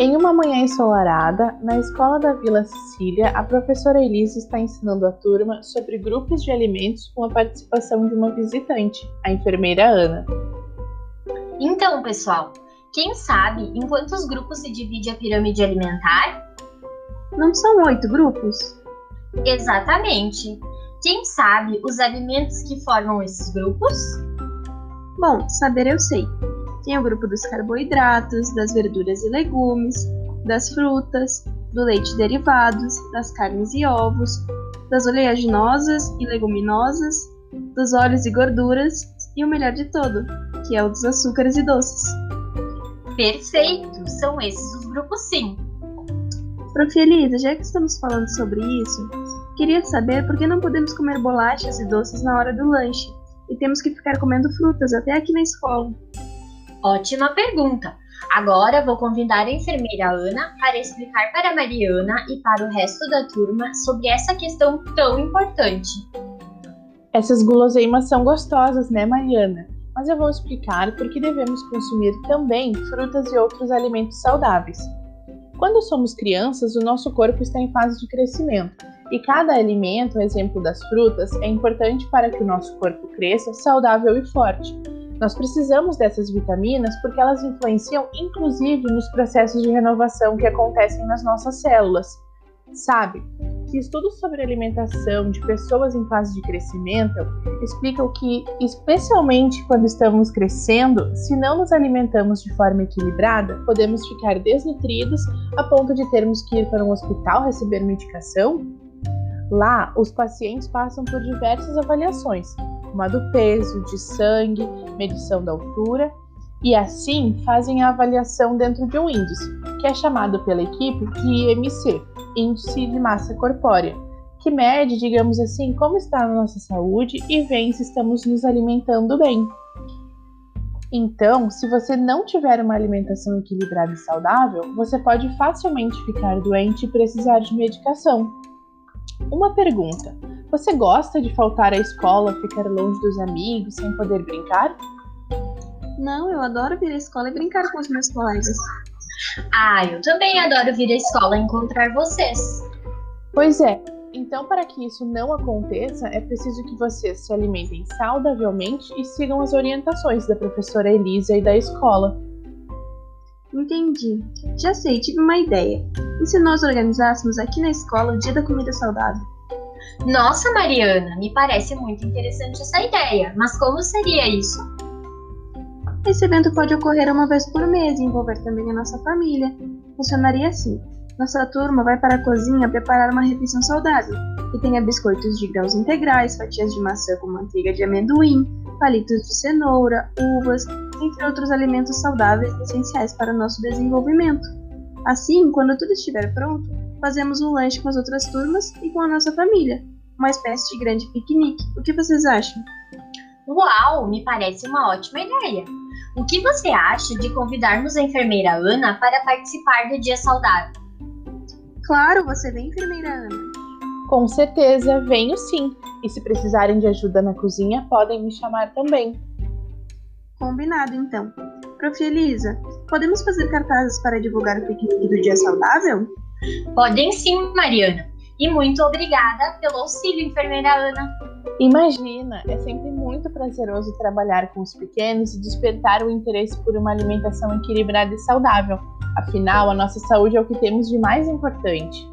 Em uma manhã ensolarada, na escola da Vila Cecília, a professora Elise está ensinando a turma sobre grupos de alimentos com a participação de uma visitante, a enfermeira Ana. Então, pessoal, quem sabe em quantos grupos se divide a pirâmide alimentar? Não são oito grupos? Exatamente. Quem sabe os alimentos que formam esses grupos? Bom, saber eu sei. Tem o grupo dos carboidratos, das verduras e legumes, das frutas, do leite e derivados, das carnes e ovos, das oleaginosas e leguminosas, dos óleos e gorduras e o melhor de todo, que é o dos açúcares e doces. Perfeito! São esses os grupos sim. Prof. Elisa, já que estamos falando sobre isso, queria saber por que não podemos comer bolachas e doces na hora do lanche e temos que ficar comendo frutas até aqui na escola. Ótima pergunta! Agora vou convidar a enfermeira Ana para explicar para Mariana e para o resto da turma sobre essa questão tão importante. Essas guloseimas são gostosas, né, Mariana? Mas eu vou explicar por que devemos consumir também frutas e outros alimentos saudáveis. Quando somos crianças, o nosso corpo está em fase de crescimento e cada alimento, exemplo das frutas, é importante para que o nosso corpo cresça saudável e forte. Nós precisamos dessas vitaminas porque elas influenciam inclusive nos processos de renovação que acontecem nas nossas células. Sabe que estudos sobre alimentação de pessoas em fase de crescimento explicam que, especialmente quando estamos crescendo, se não nos alimentamos de forma equilibrada, podemos ficar desnutridos a ponto de termos que ir para um hospital receber medicação? Lá, os pacientes passam por diversas avaliações, como do peso, de sangue, medição da altura, e assim fazem a avaliação dentro de um índice, que é chamado pela equipe de IMC, Índice de Massa Corpórea, que mede, digamos assim, como está a nossa saúde e vê se estamos nos alimentando bem. Então, se você não tiver uma alimentação equilibrada e saudável, você pode facilmente ficar doente e precisar de medicação. Uma pergunta: você gosta de faltar à escola, ficar longe dos amigos, sem poder brincar? Não, eu adoro vir à escola e brincar com os meus colegas. Ah, eu também adoro vir à escola e encontrar vocês. Pois é. Então, para que isso não aconteça, é preciso que vocês se alimentem saudavelmente e sigam as orientações da professora Elisa e da escola. Entendi. Já sei, tive uma ideia. E se nós organizássemos aqui na escola o Dia da Comida Saudável? Nossa, Mariana, me parece muito interessante essa ideia, mas como seria isso? Esse evento pode ocorrer uma vez por mês e envolver também a nossa família. Funcionaria assim: nossa turma vai para a cozinha preparar uma refeição saudável, que tenha biscoitos de grãos integrais, fatias de maçã com manteiga de amendoim, palitos de cenoura, uvas, entre outros alimentos saudáveis essenciais para o nosso desenvolvimento. Assim, quando tudo estiver pronto, fazemos um lanche com as outras turmas e com a nossa família, uma espécie de grande piquenique. O que vocês acham? Uau, me parece uma ótima ideia! O que você acha de convidarmos a enfermeira Ana para participar do Dia Saudável? Claro, você vem, enfermeira Ana. Com certeza, venho sim. E se precisarem de ajuda na cozinha, podem me chamar também. Combinado, então. Prof. Elisa, podemos fazer cartazes para divulgar o piquenique do Dia Saudável? Podem sim, Mariana. E muito obrigada pelo auxílio, enfermeira Ana. Imagina, é sempre muito prazeroso trabalhar com os pequenos e despertar o interesse por uma alimentação equilibrada e saudável. Afinal, a nossa saúde é o que temos de mais importante.